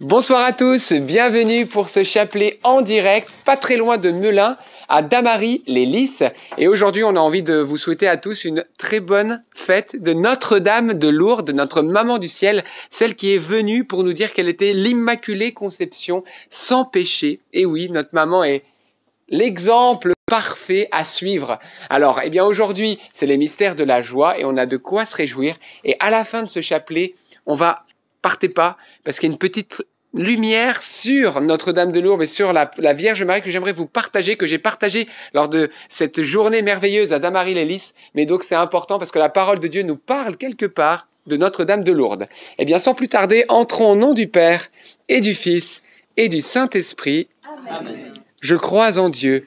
Bonsoir à tous, bienvenue pour ce chapelet en direct, pas très loin de Melun, à Damary, les Lys. Et aujourd'hui, on a envie de vous souhaiter à tous une très bonne fête de Notre-Dame de Lourdes, notre maman du ciel, celle qui est venue pour nous dire qu'elle était l'Immaculée Conception sans péché. Et oui, notre maman est l'exemple parfait à suivre. Alors, eh bien aujourd'hui, c'est les mystères de la joie et on a de quoi se réjouir. Et à la fin de ce chapelet, on va partez pas, parce qu'il y a une petite lumière sur Notre-Dame de Lourdes et sur la, Vierge Marie que j'aimerais vous partager, que j'ai partagé lors de cette journée merveilleuse à Damary-les-Lys. Mais donc c'est important parce que la parole de Dieu nous parle quelque part de Notre-Dame de Lourdes. Eh bien, sans plus tarder, entrons au nom du Père et du Fils et du Saint-Esprit. Je crois en Dieu,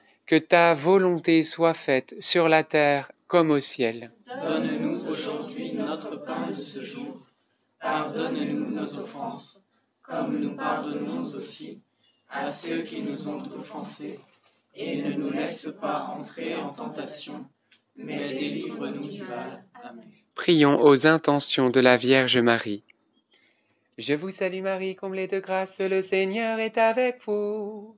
que ta volonté soit faite sur la terre comme au ciel. Donne-nous aujourd'hui notre pain de ce jour. Pardonne-nous nos offenses, comme nous pardonnons aussi à ceux qui nous ont offensés, et ne nous laisse pas entrer en tentation, mais délivre-nous du mal. Amen. Prions aux intentions de la Vierge Marie. Je vous salue Marie, comblée de grâce, le Seigneur est avec vous.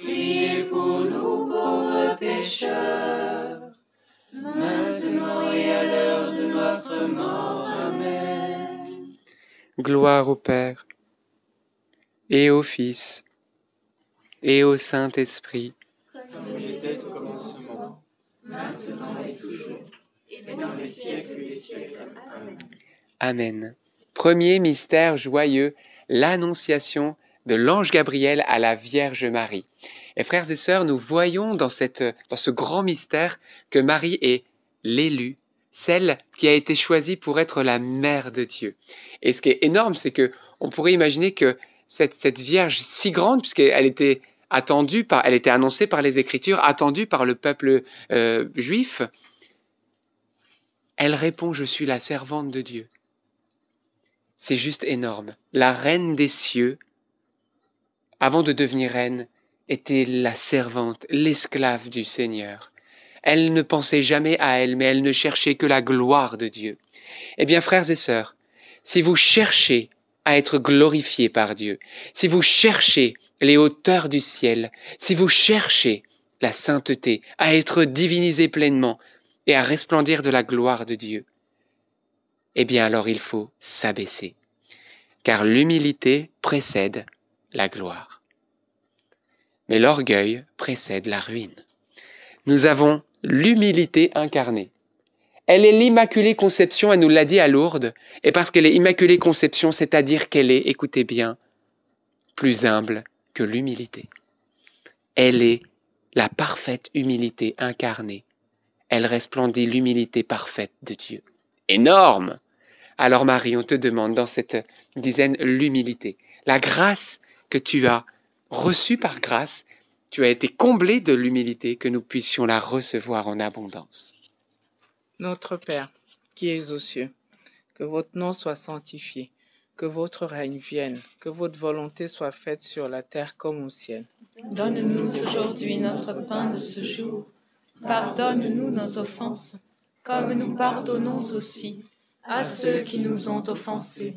priez pour nous pauvres pécheurs, maintenant et à l'heure de notre mort. Amen. Gloire au Père, et au Fils, et au Saint-Esprit. Comme il était au commencement, maintenant et toujours, et dans les siècles des siècles. Amen. Amen. Premier mystère joyeux, l'annonciation de l'ange Gabriel à la Vierge Marie. Et frères et sœurs, nous voyons dans, cette, dans ce grand mystère que Marie est l'élu celle qui a été choisie pour être la mère de Dieu. Et ce qui est énorme, c'est que on pourrait imaginer que cette, cette Vierge si grande, puisqu'elle était attendue par, elle était annoncée par les Écritures, attendue par le peuple euh, juif, elle répond Je suis la servante de Dieu. C'est juste énorme. La reine des cieux, avant de devenir reine, était la servante, l'esclave du Seigneur. Elle ne pensait jamais à elle, mais elle ne cherchait que la gloire de Dieu. Eh bien, frères et sœurs, si vous cherchez à être glorifiés par Dieu, si vous cherchez les hauteurs du ciel, si vous cherchez la sainteté, à être divinisé pleinement et à resplendir de la gloire de Dieu, eh bien alors il faut s'abaisser, car l'humilité précède la gloire. Mais l'orgueil précède la ruine. Nous avons l'humilité incarnée. Elle est l'Immaculée Conception, elle nous l'a dit à Lourdes, et parce qu'elle est Immaculée Conception, c'est-à-dire qu'elle est, écoutez bien, plus humble que l'humilité. Elle est la parfaite humilité incarnée. Elle resplendit l'humilité parfaite de Dieu. Énorme Alors Marie, on te demande dans cette dizaine l'humilité, la grâce que tu as reçue par grâce, tu as été comblé de l'humilité, que nous puissions la recevoir en abondance. Notre Père, qui es aux cieux, que votre nom soit sanctifié, que votre règne vienne, que votre volonté soit faite sur la terre comme au ciel. Donne-nous aujourd'hui notre pain de ce jour. Pardonne-nous nos offenses, comme nous pardonnons aussi à ceux qui nous ont offensés.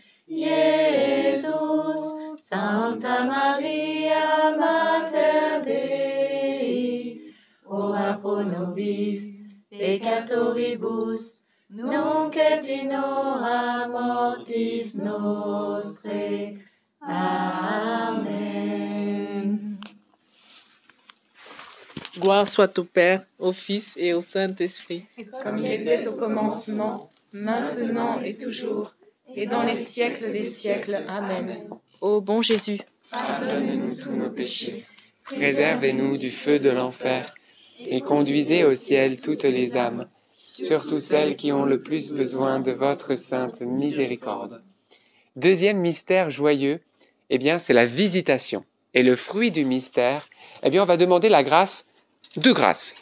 Iesus. Sancta Maria, Mater Dei, ora pro nobis peccatoribus, nunc et in hora mortis nostrae. Amen. Gloire soit au Père, au Fils et au Saint-Esprit. Comme il était au commencement, maintenant et toujours, et dans les siècles des siècles. Amen. Ô bon Jésus, Pardonne-nous tous nos péchés. Préservez-nous du feu de l'enfer et conduisez au ciel toutes les âmes, surtout celles qui ont le plus besoin de votre sainte miséricorde. Deuxième mystère joyeux, eh bien, c'est la visitation. Et le fruit du mystère, eh bien, on va demander la grâce, deux grâces,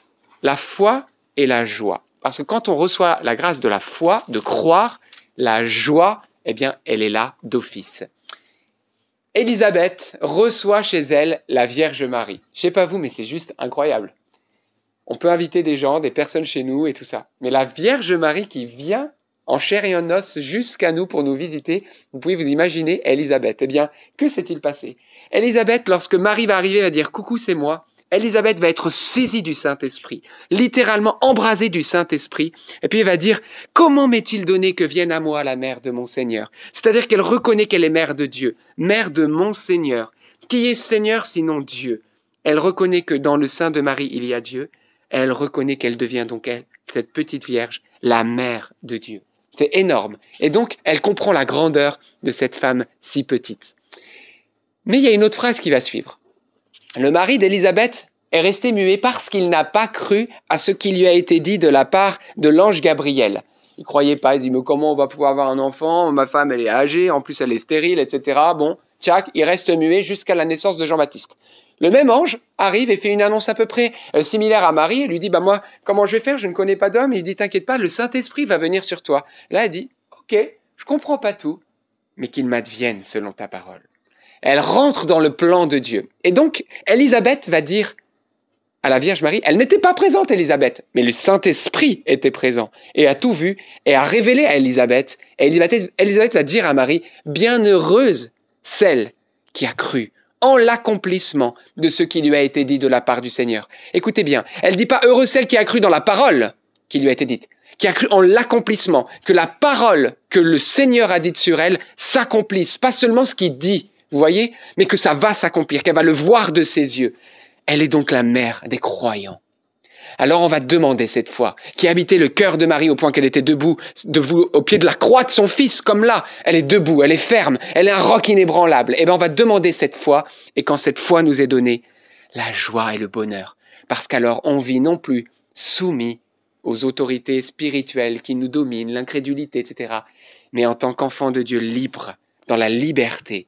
la foi et la joie. Parce que quand on reçoit la grâce de la foi, de croire, la joie, eh bien, elle est là d'office. Élisabeth reçoit chez elle la Vierge Marie. Je sais pas vous, mais c'est juste incroyable. On peut inviter des gens, des personnes chez nous et tout ça. Mais la Vierge Marie qui vient en chair et en os jusqu'à nous pour nous visiter, vous pouvez vous imaginer Élisabeth. Eh bien, que s'est-il passé? Élisabeth, lorsque Marie va arriver, va dire Coucou, c'est moi. Élisabeth va être saisie du Saint-Esprit, littéralement embrasée du Saint-Esprit, et puis elle va dire, comment m'est-il donné que vienne à moi la mère de mon Seigneur C'est-à-dire qu'elle reconnaît qu'elle est mère de Dieu, mère de mon Seigneur. Qui est Seigneur sinon Dieu? Elle reconnaît que dans le sein de Marie, il y a Dieu. Elle reconnaît qu'elle devient donc, elle, cette petite Vierge, la mère de Dieu. C'est énorme. Et donc, elle comprend la grandeur de cette femme si petite. Mais il y a une autre phrase qui va suivre. Le mari d'Élisabeth est resté muet parce qu'il n'a pas cru à ce qui lui a été dit de la part de l'ange Gabriel. Il croyait pas, il dit mais comment on va pouvoir avoir un enfant? Ma femme elle est âgée, en plus elle est stérile, etc. Bon, tchac, il reste muet jusqu'à la naissance de Jean-Baptiste. Le même ange arrive et fait une annonce à peu près euh, similaire à Marie et lui dit bah moi comment je vais faire? Je ne connais pas d'homme. Il dit t'inquiète pas, le Saint Esprit va venir sur toi. Là elle dit ok, je comprends pas tout, mais qu'il m'advienne selon ta parole. Elle rentre dans le plan de Dieu. Et donc, Élisabeth va dire à la Vierge Marie, elle n'était pas présente, Élisabeth, mais le Saint-Esprit était présent et a tout vu et a révélé à Élisabeth. Et Élisabeth, va dire à Marie, bienheureuse celle qui a cru en l'accomplissement de ce qui lui a été dit de la part du Seigneur. Écoutez bien, elle dit pas heureuse celle qui a cru dans la parole qui lui a été dite, qui a cru en l'accomplissement, que la parole que le Seigneur a dite sur elle s'accomplisse, pas seulement ce qu'il dit, vous voyez? Mais que ça va s'accomplir, qu'elle va le voir de ses yeux. Elle est donc la mère des croyants. Alors on va demander cette fois, qui habitait le cœur de Marie au point qu'elle était debout, debout au pied de la croix de son fils, comme là, elle est debout, elle est ferme, elle est un roc inébranlable. Eh bien on va demander cette foi, et quand cette foi nous est donnée, la joie et le bonheur. Parce qu'alors on vit non plus soumis aux autorités spirituelles qui nous dominent, l'incrédulité, etc., mais en tant qu'enfant de Dieu libre, dans la liberté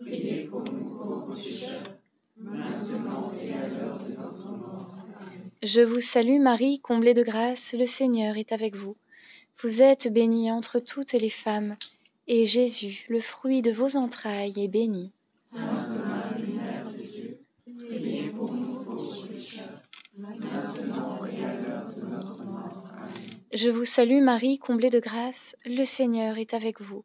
priez pour nous pauvres pécheurs, maintenant et à l'heure de notre mort. Amen. Je vous salue Marie, comblée de grâce, le Seigneur est avec vous. Vous êtes bénie entre toutes les femmes, et Jésus, le fruit de vos entrailles, est béni. Sainte Marie, Mère de Dieu, priez pour nous pauvres pécheurs, maintenant et à l'heure de notre mort. Amen. Je vous salue Marie, comblée de grâce, le Seigneur est avec vous.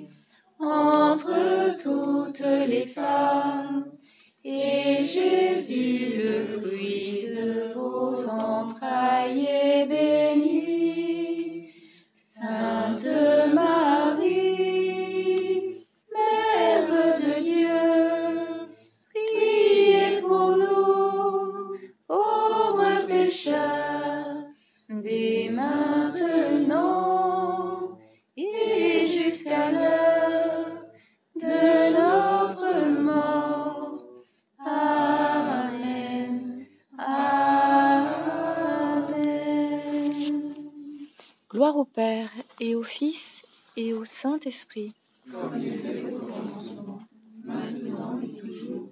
entre toutes les femmes. Et Jésus, le fruit de vos entrailles, est béni. Sainte Marie, au Père et au Fils et au Saint-Esprit. Comme il était au commencement, maintenant et toujours,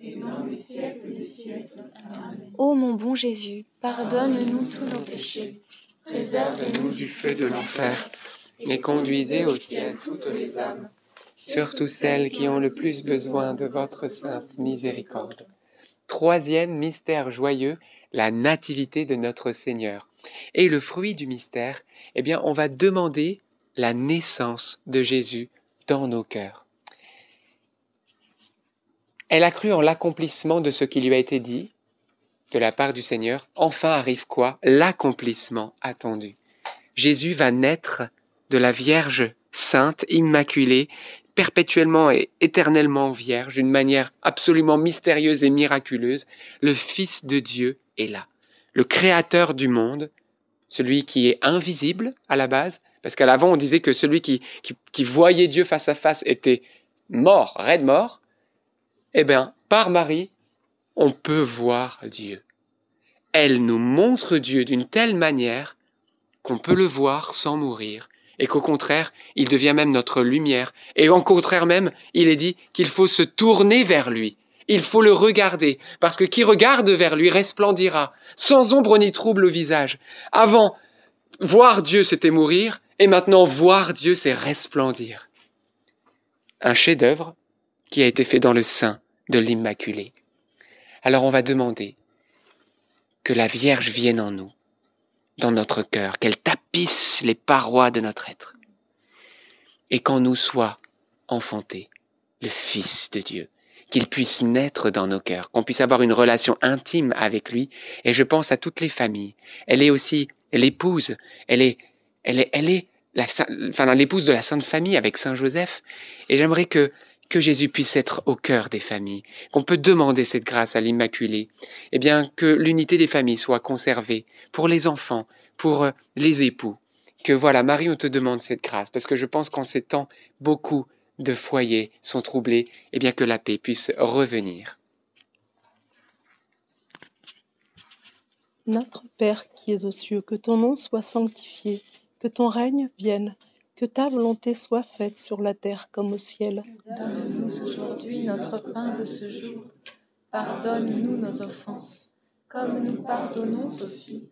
et dans les siècles des siècles. Amen. Ô mon bon Jésus, pardonne-nous tous nos péchés, Préservez-nous du feu de l'enfer et conduisez au ciel toutes les âmes, surtout celles qui ont le plus besoin de votre sainte miséricorde. Troisième mystère joyeux, la nativité de notre Seigneur. Et le fruit du mystère, eh bien, on va demander la naissance de Jésus dans nos cœurs. Elle a cru en l'accomplissement de ce qui lui a été dit de la part du Seigneur. Enfin arrive quoi? L'accomplissement attendu. Jésus va naître de la Vierge sainte, immaculée, perpétuellement et éternellement vierge, d'une manière absolument mystérieuse et miraculeuse. Le Fils de Dieu est là. Le Créateur du monde, celui qui est invisible à la base, parce qu'à l'avant on disait que celui qui, voyait Dieu face à face était mort, raide mort. Eh bien, par Marie, on peut voir Dieu. Elle nous montre Dieu d'une telle manière qu'on peut le voir sans mourir, et qu'au contraire, il devient même notre lumière, et au contraire même, il est dit qu'il faut se tourner vers lui, il faut le regarder, parce que qui regarde vers lui resplendira, sans ombre ni trouble au visage. Avant, voir Dieu, c'était mourir, et maintenant, voir Dieu, c'est resplendir. Un chef-d'œuvre qui a été fait dans le sein de l'Immaculée. Alors on va demander que la Vierge vienne en nous, dans notre cœur, qu'elle tapisse les parois de notre être, et qu'en nous soit enfanté le Fils de Dieu, qu'il puisse naître dans nos cœurs, qu'on puisse avoir une relation intime avec lui. Et je pense à toutes les familles. Elle est aussi l'épouse, elle est, elle est, elle est enfin, l'épouse de la Sainte Famille avec Saint Joseph. Et j'aimerais que que Jésus puisse être au cœur des familles, qu'on peut demander cette grâce à l'Immaculée, et bien que l'unité des familles soit conservée pour les enfants, pour euh, les époux. Que voilà, Marie, on te demande cette grâce, parce que je pense qu'en ces temps, beaucoup de foyers sont troublés, et bien que la paix puisse revenir. Notre Père qui es aux cieux, que ton nom soit sanctifié, que ton règne vienne que ta volonté soit faite sur la terre comme au ciel. Donne-nous aujourd'hui notre pain de ce jour. Pardonne-nous nos offenses, comme nous pardonnons aussi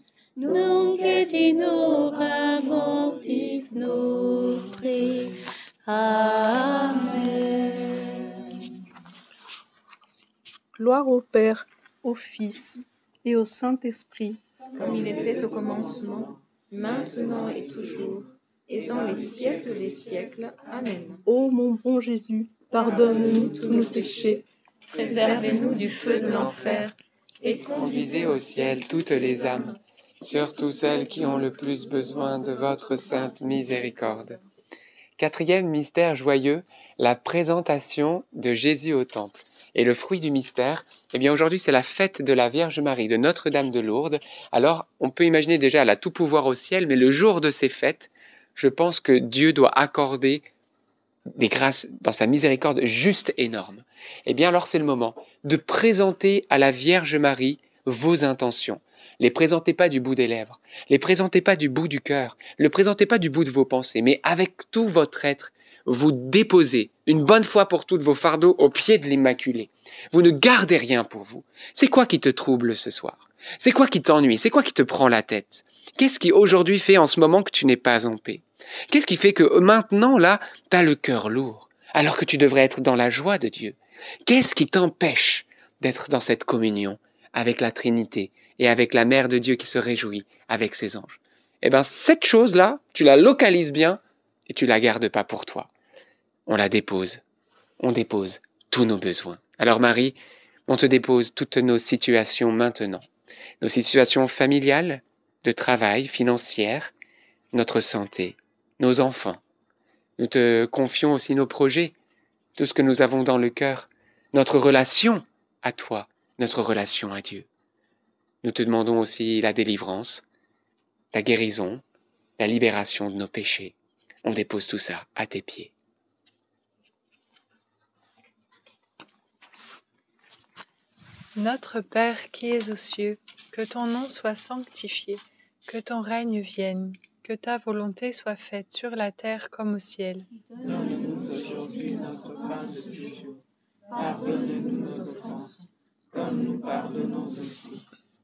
nunc et in hora mortis nostre. Amen. Gloire au Père, au Fils et au Saint-Esprit. Comme il était au commencement, maintenant et toujours, et dans les siècles des siècles. Amen. Ô mon bon Jésus, pardonne-nous tous nos péchés, Préservez-nous du feu de l'enfer, et Conduisez au ciel toutes les âmes, surtout celles qui ont le plus besoin de votre sainte miséricorde. Quatrième mystère joyeux, la présentation de Jésus au temple. Et le fruit du mystère, eh bien aujourd'hui c'est la fête de la Vierge Marie, de Notre-Dame de Lourdes. Alors on peut imaginer déjà la tout pouvoir au ciel, mais le jour de ces fêtes, je pense que Dieu doit accorder des grâces dans sa miséricorde juste énormes. Eh bien alors c'est le moment de présenter à la Vierge Marie vos intentions. Les présentez pas du bout des lèvres, les présentez pas du bout du cœur, le présentez pas du bout de vos pensées, mais avec tout votre être, vous déposez une bonne fois pour toutes vos fardeaux au pied de l'Immaculée. Vous ne gardez rien pour vous. C'est quoi qui te trouble ce soir? C'est quoi qui t'ennuie? C'est quoi qui te prend la tête? Qu'est-ce qui aujourd'hui fait en ce moment que tu n'es pas en paix? Qu'est-ce qui fait que maintenant, là, tu as le cœur lourd, alors que tu devrais être dans la joie de Dieu? Qu'est-ce qui t'empêche d'être dans cette communion avec la Trinité et avec la Mère de Dieu qui se réjouit avec ses anges Eh bien, cette chose-là, tu la localises bien et tu la gardes pas pour toi. On la dépose. On dépose tous nos besoins. Alors Marie, on te dépose toutes nos situations maintenant. Nos situations familiales, de travail, financières, notre santé, nos enfants. Nous te confions aussi nos projets, tout ce que nous avons dans le cœur, notre relation à toi, notre relation à Dieu. Nous te demandons aussi la délivrance, la guérison, la libération de nos péchés. On dépose tout ça à tes pieds. Notre Père qui es aux cieux, que ton nom soit sanctifié, que ton règne vienne, que ta volonté soit faite sur la terre comme au ciel. Donne-nous aujourd'hui notre pain de ce jour. Pardonne-nous nos offenses, comme nous pardonnons aussi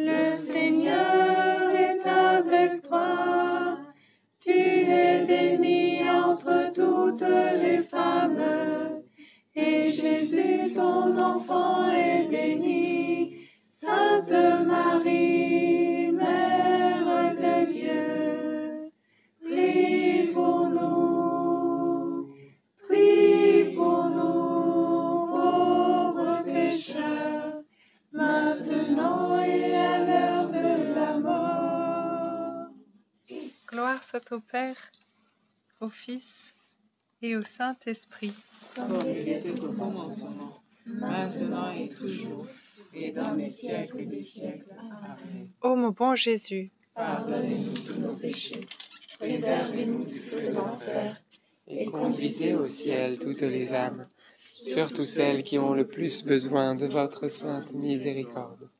Le Seigneur est avec toi. Tu es bénie entre toutes les femmes, et Jésus, ton enfant, est béni. Sainte Marie, soit au Père, au Fils et au Saint-Esprit. Comme il était au commencement, maintenant et toujours, et dans les siècles des siècles. Amen. Ô mon bon Jésus, Pardonnez-nous tous nos péchés, préservez-nous du feu de l'enfer, Et conduisez au ciel toutes les âmes, surtout celles qui ont le plus besoin de votre sainte miséricorde.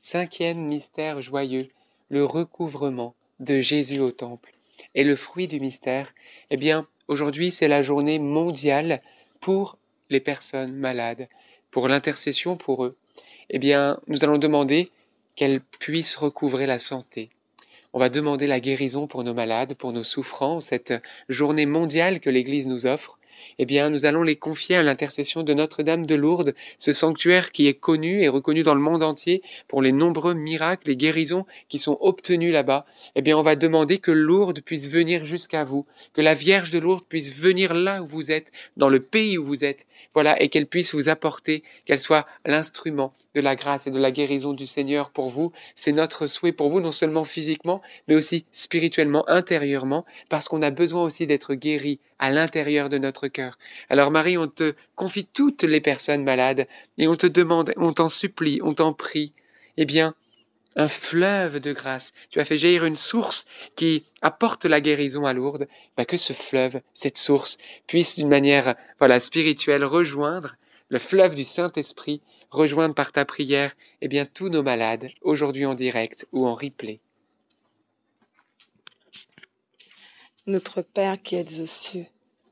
Cinquième mystère joyeux, le recouvrement de Jésus au temple. Et le fruit du mystère, eh bien, aujourd'hui, c'est la journée mondiale pour les personnes malades, pour l'intercession pour eux. Eh bien, nous allons demander qu'elles puissent recouvrer la santé. On va demander la guérison pour nos malades, pour nos souffrants, cette journée mondiale que l'Église nous offre. Eh bien, nous allons les confier à l'intercession de Notre-Dame de Lourdes, ce sanctuaire qui est connu et reconnu dans le monde entier pour les nombreux miracles et guérisons qui sont obtenus là-bas. Eh bien, on va demander que Lourdes puisse venir jusqu'à vous, que la Vierge de Lourdes puisse venir là où vous êtes, dans le pays où vous êtes, voilà, et qu'elle puisse vous apporter, qu'elle soit l'instrument de la grâce et de la guérison du Seigneur pour vous. C'est notre souhait pour vous, non seulement physiquement, mais aussi spirituellement, intérieurement, parce qu'on a besoin aussi d'être guéri à l'intérieur de notre cœur. Alors Marie, on te confie toutes les personnes malades et on te demande, on t'en supplie, on t'en prie, eh bien, un fleuve de grâce. Tu as fait jaillir une source qui apporte la guérison à Lourdes. Bah, que ce fleuve, cette source, puisse d'une manière voilà spirituelle rejoindre le fleuve du Saint-Esprit, rejoindre par ta prière, eh bien tous nos malades, aujourd'hui en direct ou en replay. Notre Père qui êtes aux cieux,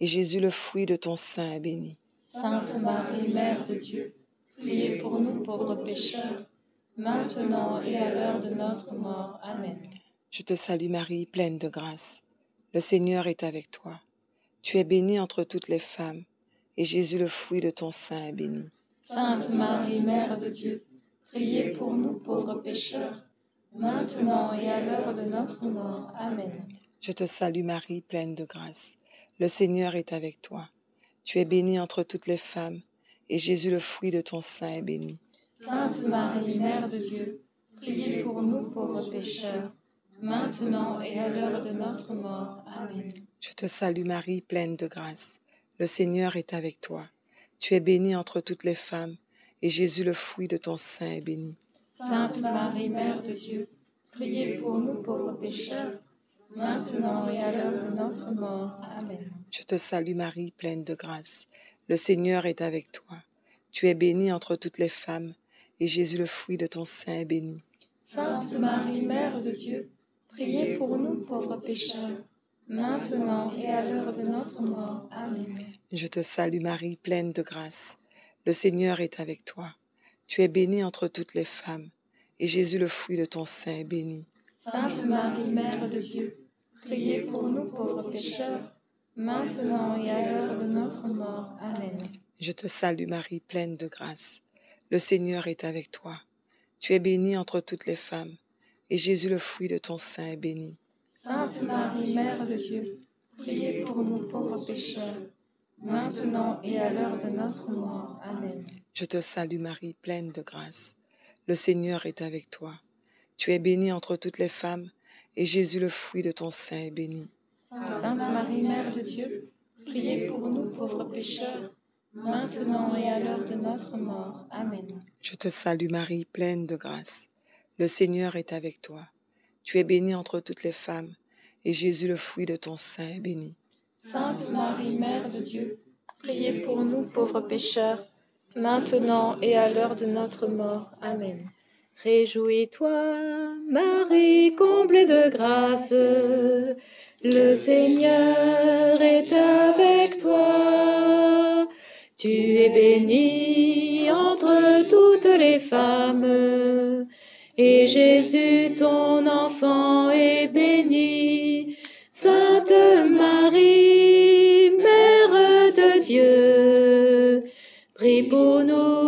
et Jésus, le fruit de ton sein, est béni. Sainte Marie, Mère de Dieu, priez pour nous pauvres pécheurs, maintenant et à l'heure de notre mort. Amen. Je te salue Marie, pleine de grâce. Le Seigneur est avec toi. Tu es bénie entre toutes les femmes, et Jésus, le fruit de ton sein, est béni. Sainte Marie, Mère de Dieu, priez pour nous pauvres pécheurs, maintenant et à l'heure de notre mort. Amen. Je te salue Marie, pleine de grâce. Le Seigneur est avec toi. Tu es bénie entre toutes les femmes, et Jésus, le fruit de ton sein, est béni. Sainte Marie, Mère de Dieu, priez pour nous pauvres pécheurs, maintenant et à l'heure de notre mort. Amen. Je te salue Marie, pleine de grâce. Le Seigneur est avec toi. Tu es bénie entre toutes les femmes, et Jésus, le fruit de ton sein, est béni. Sainte Marie, Mère de Dieu, priez pour nous pauvres pécheurs, maintenant et à l'heure de notre mort. Amen. Je te salue Marie, pleine de grâce. Le Seigneur est avec toi. Tu es bénie entre toutes les femmes, et Jésus, le fruit de ton sein, est béni. Sainte Marie, Mère de Dieu, priez pour nous pauvres pécheurs, maintenant et à l'heure de notre mort. Amen. Je te salue Marie, pleine de grâce. Le Seigneur est avec toi. Tu es bénie entre toutes les femmes, et Jésus, le fruit de ton sein, est béni. Sainte Marie, Mère de Dieu, priez pour nous pauvres pécheurs, maintenant et à l'heure de notre mort. Amen. Je te salue Marie, pleine de grâce. Le Seigneur est avec toi. Tu es bénie entre toutes les femmes, et Jésus, le fruit de ton sein, est béni. Sainte Marie, Mère de Dieu, priez pour nous pauvres pécheurs, maintenant et à l'heure de notre mort. Amen. Je te salue Marie, pleine de grâce. Le Seigneur est avec toi. Tu es bénie entre toutes les femmes, et Jésus, le fruit de ton sein, est béni. Sainte Marie, Mère de Dieu, priez pour nous pauvres pécheurs, maintenant et à l'heure de notre mort. Amen. Je te salue Marie, pleine de grâce. Le Seigneur est avec toi. Tu es bénie entre toutes les femmes, et Jésus, le fruit de ton sein, est béni. Sainte Marie, Mère de Dieu, priez pour nous pauvres pécheurs, maintenant et à l'heure de notre mort. Amen. Réjouis-toi, Marie, comblée de grâce, le Seigneur est avec toi. Tu es bénie entre toutes les femmes, et Jésus, ton enfant, est béni. Sainte Marie, Mère de Dieu, prie pour nous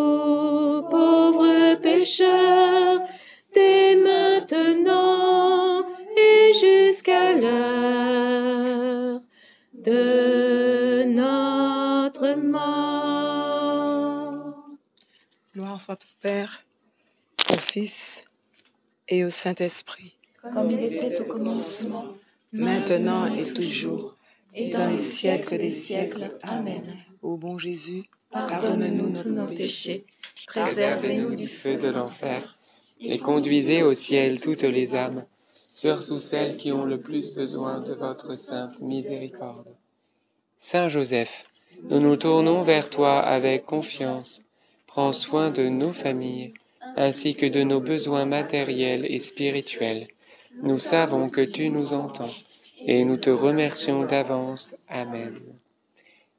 pécheurs, dès maintenant et jusqu'à l'heure de notre mort. Gloire soit au Père, au Fils et au Saint-Esprit, Comme il était au commencement, maintenant et toujours, et dans les siècles des siècles. Amen. Ô bon Jésus, Pardonne-nous tous nos péchés, préservez-nous du feu de l'enfer, et conduisez au ciel toutes les âmes, surtout celles qui ont le plus besoin de votre sainte miséricorde. Saint Joseph, nous nous tournons vers toi avec confiance. Prends soin de nos familles, ainsi que de nos besoins matériels et spirituels. Nous savons que tu nous entends, et nous te remercions d'avance. Amen.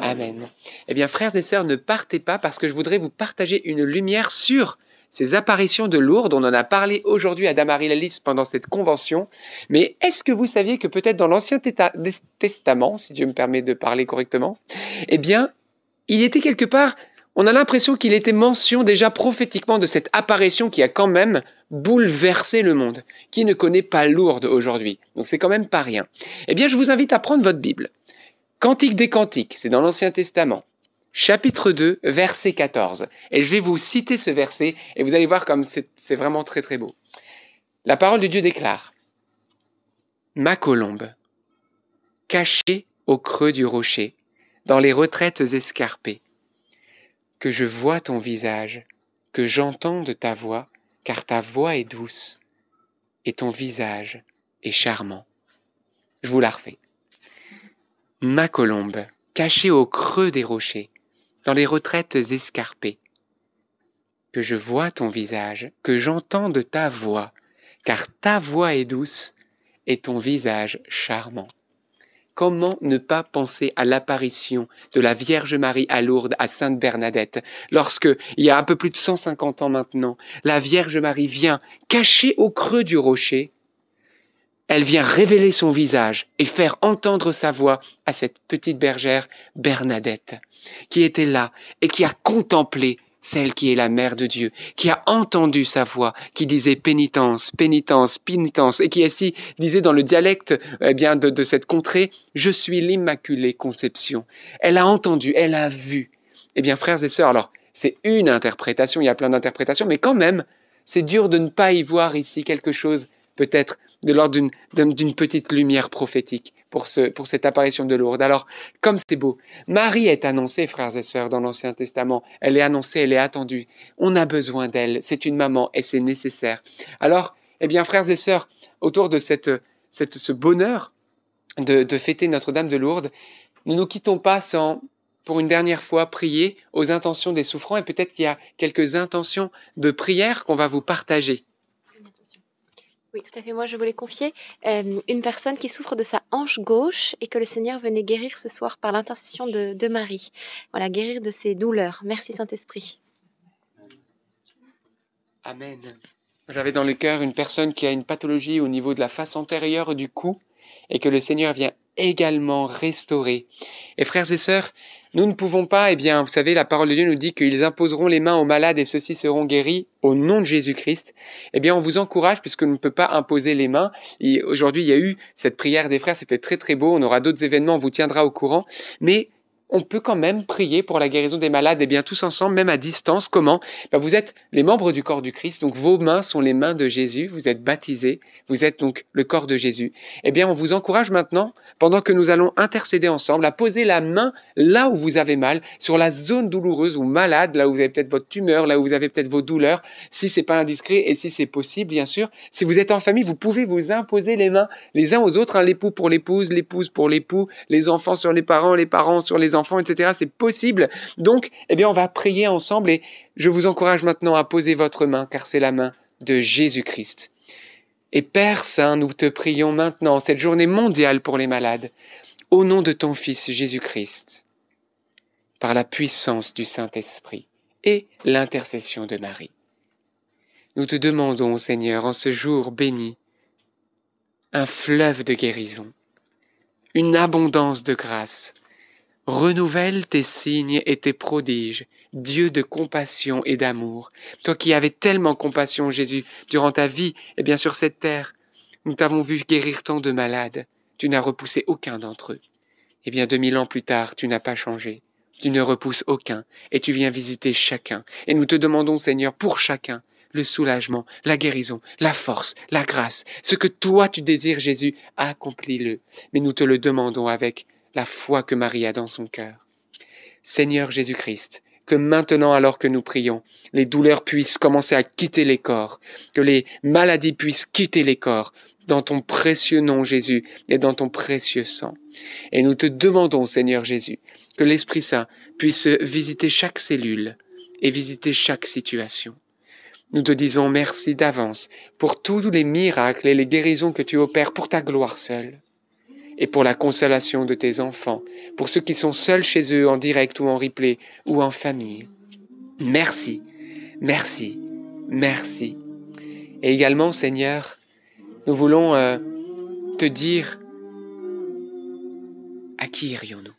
Amen. Eh bien, frères et sœurs, ne partez pas parce que je voudrais vous partager une lumière sur ces apparitions de Lourdes. On en a parlé aujourd'hui à Damary Lalis pendant cette convention. Mais est-ce que vous saviez que peut-être dans l'Ancien Testament, si Dieu me permet de parler correctement, eh bien, il était quelque part, on a l'impression qu'il était mention déjà prophétiquement de cette apparition qui a quand même bouleversé le monde. Qui ne connaît pas Lourdes aujourd'hui Donc c'est quand même pas rien. Eh bien, je vous invite à prendre votre Bible Cantique des Cantiques, c'est dans l'Ancien Testament. Chapitre 2, verset 14. Et je vais vous citer ce verset et vous allez voir comme c'est vraiment très très beau. La parole de Dieu déclare Ma colombe, cachée au creux du rocher, dans les retraites escarpées, que je vois ton visage, que j'entende ta voix, car ta voix est douce et ton visage est charmant. Je vous la refais. Ma colombe, cachée au creux des rochers, dans les retraites escarpées, que je vois ton visage, que j'entende ta voix, car ta voix est douce et ton visage charmant. Comment ne pas penser à l'apparition de la Vierge Marie à Lourdes, à Sainte Bernadette, lorsque, il y a un peu plus de 150 ans maintenant, la Vierge Marie vient, cachée au creux du rocher, elle vient révéler son visage et faire entendre sa voix à cette petite bergère Bernadette, qui était là et qui a contemplé celle qui est la mère de Dieu, qui a entendu sa voix, qui disait pénitence, pénitence, pénitence, et qui ainsi disait dans le dialecte eh bien de, de cette contrée, je suis l'Immaculée Conception. Elle a entendu, elle a vu. Eh bien, frères et sœurs, alors c'est une interprétation, il y a plein d'interprétations, mais quand même, c'est dur de ne pas y voir ici quelque chose peut-être de l'ordre d'une petite lumière prophétique pour, ce, pour cette apparition de Lourdes. Alors, comme c'est beau, Marie est annoncée, frères et sœurs, dans l'Ancien Testament. Elle est annoncée, elle est attendue. On a besoin d'elle. C'est une maman et c'est nécessaire. Alors, eh bien, frères et sœurs, autour de cette, cette, ce bonheur de, de fêter Notre-Dame de Lourdes, ne nous quittons pas sans pour une dernière fois prier aux intentions des souffrants et peut-être qu'il y a quelques intentions de prière qu'on va vous partager. Oui, tout à fait. Moi, je voulais confier euh, une personne qui souffre de sa hanche gauche et que le Seigneur venait guérir ce soir par l'intercession de, de Marie. Voilà, guérir de ses douleurs. Merci Saint-Esprit. Amen. J'avais dans le cœur une personne qui a une pathologie au niveau de la face antérieure du cou et que le Seigneur vient également restaurer. Et frères et sœurs, nous ne pouvons pas, eh bien, vous savez, la parole de Dieu nous dit qu'ils imposeront les mains aux malades et ceux-ci seront guéris au nom de Jésus-Christ. Eh bien, on vous encourage puisque nous ne peut pas imposer les mains. Aujourd'hui, il y a eu cette prière des frères, c'était très très beau. On aura d'autres événements, on vous tiendra au courant. Mais on peut quand même prier pour la guérison des malades, et bien tous ensemble, même à distance. Comment? Ben, Vous êtes les membres du corps du Christ, donc vos mains sont les mains de Jésus, vous êtes baptisés, vous êtes donc le corps de Jésus. Eh bien, on vous encourage maintenant, pendant que nous allons intercéder ensemble, à poser la main là où vous avez mal, sur la zone douloureuse ou malade, là où vous avez peut-être votre tumeur, là où vous avez peut-être vos douleurs, si c'est pas indiscret et si c'est possible, bien sûr. Si vous êtes en famille, vous pouvez vous imposer les mains les uns aux autres, hein, l'époux pour l'épouse, l'épouse pour l'époux, les enfants sur les parents, les parents sur les enfants enfants, etc. C'est possible. Donc, eh bien, on va prier ensemble et je vous encourage maintenant à poser votre main, car c'est la main de Jésus-Christ. Et Père Saint, nous te prions maintenant, cette journée mondiale pour les malades, au nom de ton Fils Jésus-Christ, par la puissance du Saint-Esprit et l'intercession de Marie. Nous te demandons, Seigneur, en ce jour béni, un fleuve de guérison, une abondance de grâce, Renouvelle tes signes et tes prodiges, Dieu de compassion et d'amour. Toi qui avais tellement compassion, Jésus, durant ta vie et bien sur cette terre, nous t'avons vu guérir tant de malades. Tu n'as repoussé aucun d'entre eux. Eh bien, deux mille ans plus tard, tu n'as pas changé. Tu ne repousses aucun et tu viens visiter chacun. Et nous te demandons, Seigneur, pour chacun, le soulagement, la guérison, la force, la grâce. Ce que toi tu désires, Jésus, accomplis-le. Mais nous te le demandons avec la foi que Marie a dans son cœur. Seigneur Jésus-Christ, que maintenant, alors que nous prions, les douleurs puissent commencer à quitter les corps, que les maladies puissent quitter les corps, dans ton précieux nom Jésus et dans ton précieux sang. Et nous te demandons, Seigneur Jésus, que l'Esprit Saint puisse visiter chaque cellule et visiter chaque situation. Nous te disons merci d'avance pour tous les miracles et les guérisons que tu opères pour ta gloire seule et pour la consolation de tes enfants, pour ceux qui sont seuls chez eux en direct ou en replay ou en famille. Merci, merci, merci. Et également, Seigneur, nous voulons euh, te dire à qui irions-nous?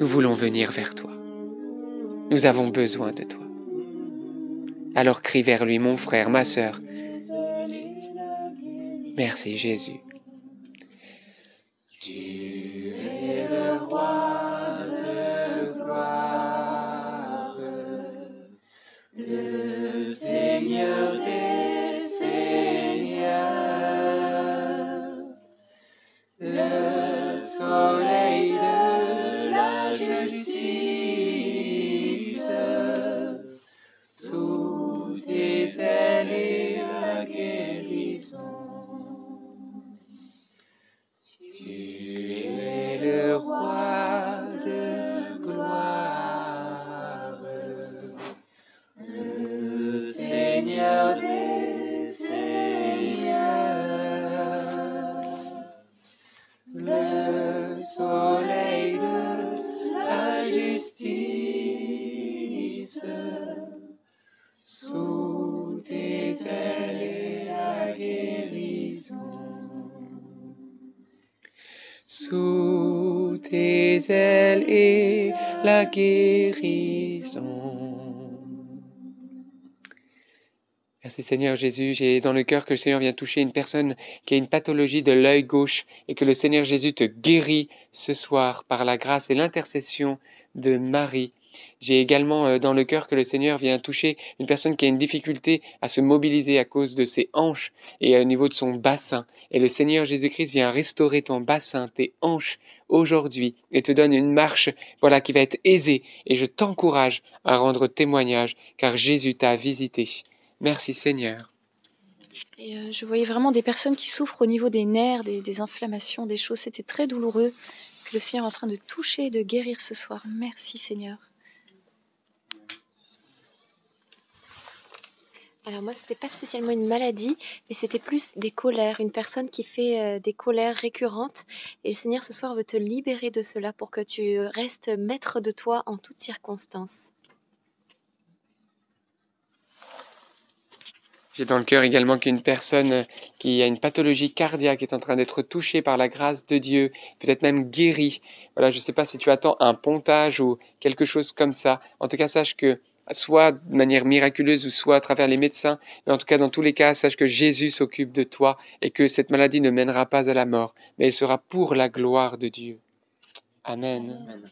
Nous voulons venir vers toi. Nous avons besoin de toi. Alors crie vers lui, mon frère, ma sœur. Merci Jésus. Tu es le roi de gloire, le Seigneur. sous tes ailes et la guérison. Merci Seigneur Jésus, j'ai dans le cœur que le Seigneur vient toucher une personne qui a une pathologie de l'œil gauche et que le Seigneur Jésus te guérit ce soir par la grâce et l'intercession de Marie. J'ai également euh, dans le cœur que le Seigneur vient toucher une personne qui a une difficulté à se mobiliser à cause de ses hanches et au niveau de son bassin. Et le Seigneur Jésus-Christ vient restaurer ton bassin, tes hanches aujourd'hui et te donne une marche, voilà, qui va être aisée. Et je t'encourage à rendre témoignage car Jésus t'a visité. Merci Seigneur. Et euh, je voyais vraiment des personnes qui souffrent au niveau des nerfs, des, des inflammations, des choses. C'était très douloureux que le Seigneur est en train de toucher, de guérir ce soir. Merci Seigneur. Alors moi, c'était pas spécialement une maladie, mais c'était plus des colères, une personne qui fait euh, des colères récurrentes. Et le Seigneur ce soir veut te libérer de cela pour que tu restes maître de toi en toutes circonstances. J'ai dans le cœur également qu'une personne qui a une pathologie cardiaque est en train d'être touchée par la grâce de Dieu, peut-être même guérie. Voilà, je ne sais pas si tu attends un pontage ou quelque chose comme ça. En tout cas, sache que soit de manière miraculeuse ou soit à travers les médecins, mais en tout cas dans tous les cas, sache que Jésus s'occupe de toi et que cette maladie ne mènera pas à la mort, mais elle sera pour la gloire de Dieu. Amen. Amen.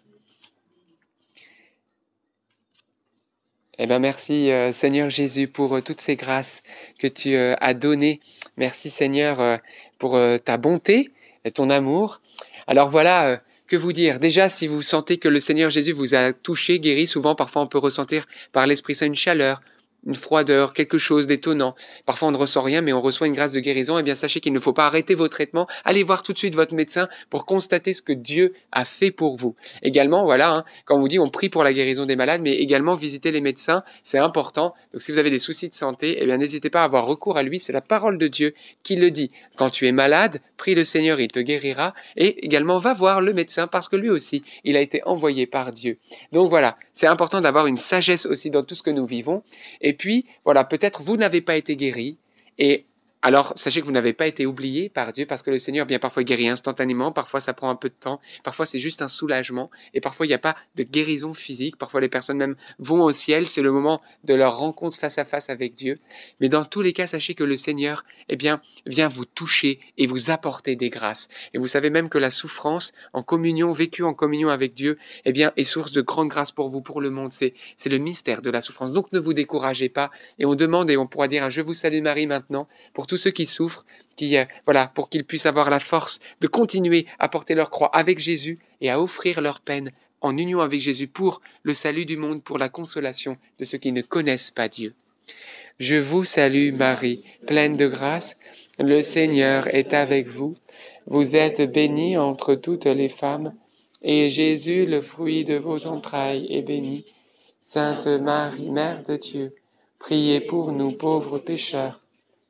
Eh bien, merci euh, Seigneur Jésus pour euh, toutes ces grâces que tu euh, as données. Merci Seigneur pour ta bonté et ton amour. Alors voilà, que vous dire? Déjà, si vous sentez que le Seigneur Jésus vous a touché, guéri, souvent, parfois on peut ressentir par l'Esprit Saint une chaleur, une froideur, quelque chose d'étonnant. Parfois on ne ressent rien, mais on reçoit une grâce de guérison. Eh bien, sachez qu'il ne faut pas arrêter vos traitements. Allez voir tout de suite votre médecin pour constater ce que Dieu a fait pour vous. Également, voilà, hein, quand on vous dit on prie pour la guérison des malades, mais également visiter les médecins, c'est important. Donc si vous avez des soucis de santé, eh bien n'hésitez pas à avoir recours à lui. C'est la parole de Dieu qui le dit. Quand tu es malade, prie le Seigneur, il te guérira. Et également, va voir le médecin parce que lui aussi, il a été envoyé par Dieu. Donc voilà, c'est important d'avoir une sagesse aussi dans tout ce que nous vivons. Et puis, voilà, peut-être vous n'avez pas été guéri. Et alors, sachez que vous n'avez pas été oublié par Dieu parce que le Seigneur bien parfois guérit instantanément, parfois ça prend un peu de temps, parfois c'est juste un soulagement et parfois il n'y a pas de guérison physique, parfois les personnes même vont au ciel, c'est le moment de leur rencontre face à face avec Dieu. Mais dans tous les cas, sachez que le Seigneur, eh bien, vient vous toucher et vous apporter des grâces. Et vous savez même que la souffrance en communion, vécue en communion avec Dieu, eh bien, est source de grande grâce pour vous, pour le monde. C'est, c'est le mystère de la souffrance. Donc ne vous découragez pas et on demande et on pourra dire un Je vous salue Marie maintenant pour tous ceux qui souffrent, qui, euh, voilà, pour qu'ils puissent avoir la force de continuer à porter leur croix avec Jésus et à offrir leur peine en union avec Jésus pour le salut du monde, pour la consolation de ceux qui ne connaissent pas Dieu. Je vous salue Marie, pleine de grâce, le Seigneur est avec vous. Vous êtes bénie entre toutes les femmes, et Jésus, le fruit de vos entrailles, est béni. Sainte Marie, Mère de Dieu, priez pour nous pauvres pécheurs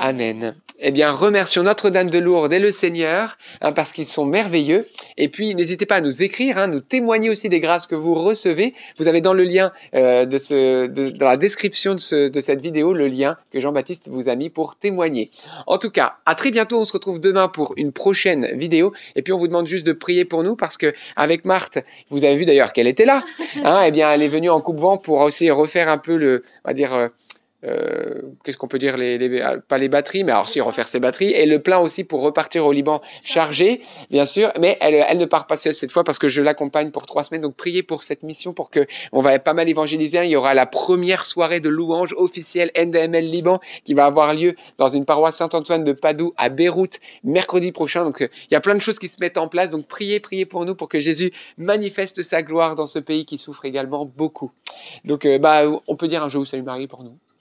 Amen. Eh bien, remercions Notre-Dame de Lourdes et le Seigneur, hein, parce qu'ils sont merveilleux. Et puis, n'hésitez pas à nous écrire, hein, nous témoigner aussi des grâces que vous recevez. Vous avez dans le lien euh, de ce, de, dans la description de, ce, de cette vidéo, le lien que Jean-Baptiste vous a mis pour témoigner. En tout cas, à très bientôt. On se retrouve demain pour une prochaine vidéo. Et puis, on vous demande juste de prier pour nous, parce que avec Marthe, vous avez vu d'ailleurs qu'elle était là. Hein, eh bien, elle est venue en coupe-vent pour aussi refaire un peu le, on va dire. Euh, euh, qu'est-ce qu'on peut dire les, les, pas les batteries mais alors si refaire ses batteries et le plein aussi pour repartir au Liban chargé bien sûr. Mais elle, elle ne part pas seule cette fois parce que je l'accompagne pour trois semaines. Donc priez pour cette mission pour que on va pas mal évangéliser. Il y aura la première soirée de louange officielle NDML Liban qui va avoir lieu dans une paroisse Saint-Antoine de Padoue à Beyrouth mercredi prochain. Donc il y a plein de choses qui se mettent en place. Donc priez priez pour nous pour que Jésus manifeste sa gloire dans ce pays qui souffre également beaucoup. Donc euh, bah on peut dire un je vous salue Marie pour nous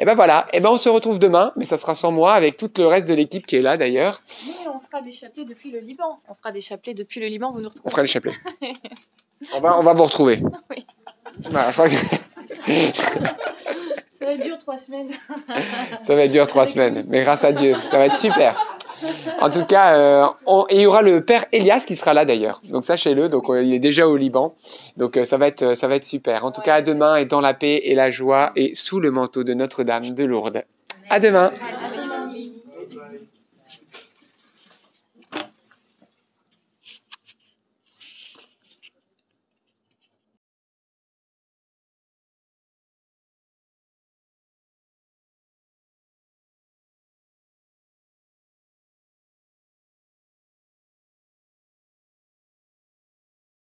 Et ben voilà, et ben on se retrouve demain, mais ça sera sans moi, avec tout le reste de l'équipe qui est là d'ailleurs. Mais on fera des chapelets depuis le Liban. On fera des chapelets depuis le Liban, vous nous retrouvez. On fera les chapelets. on, va, on va vous retrouver. Oui. Voilà, je crois que... va être dur trois semaines. Ça va être dur trois semaines, mais grâce à Dieu, ça va être super. En tout cas, euh, on- et il y aura le père Elias qui sera là d'ailleurs. Donc sachez-le, donc euh, il est déjà au Liban. Donc euh, ça va être ça va être super. En tout cas, à demain et dans la paix et la joie et sous le manteau de Notre-Dame de Lourdes. À demain. À demain.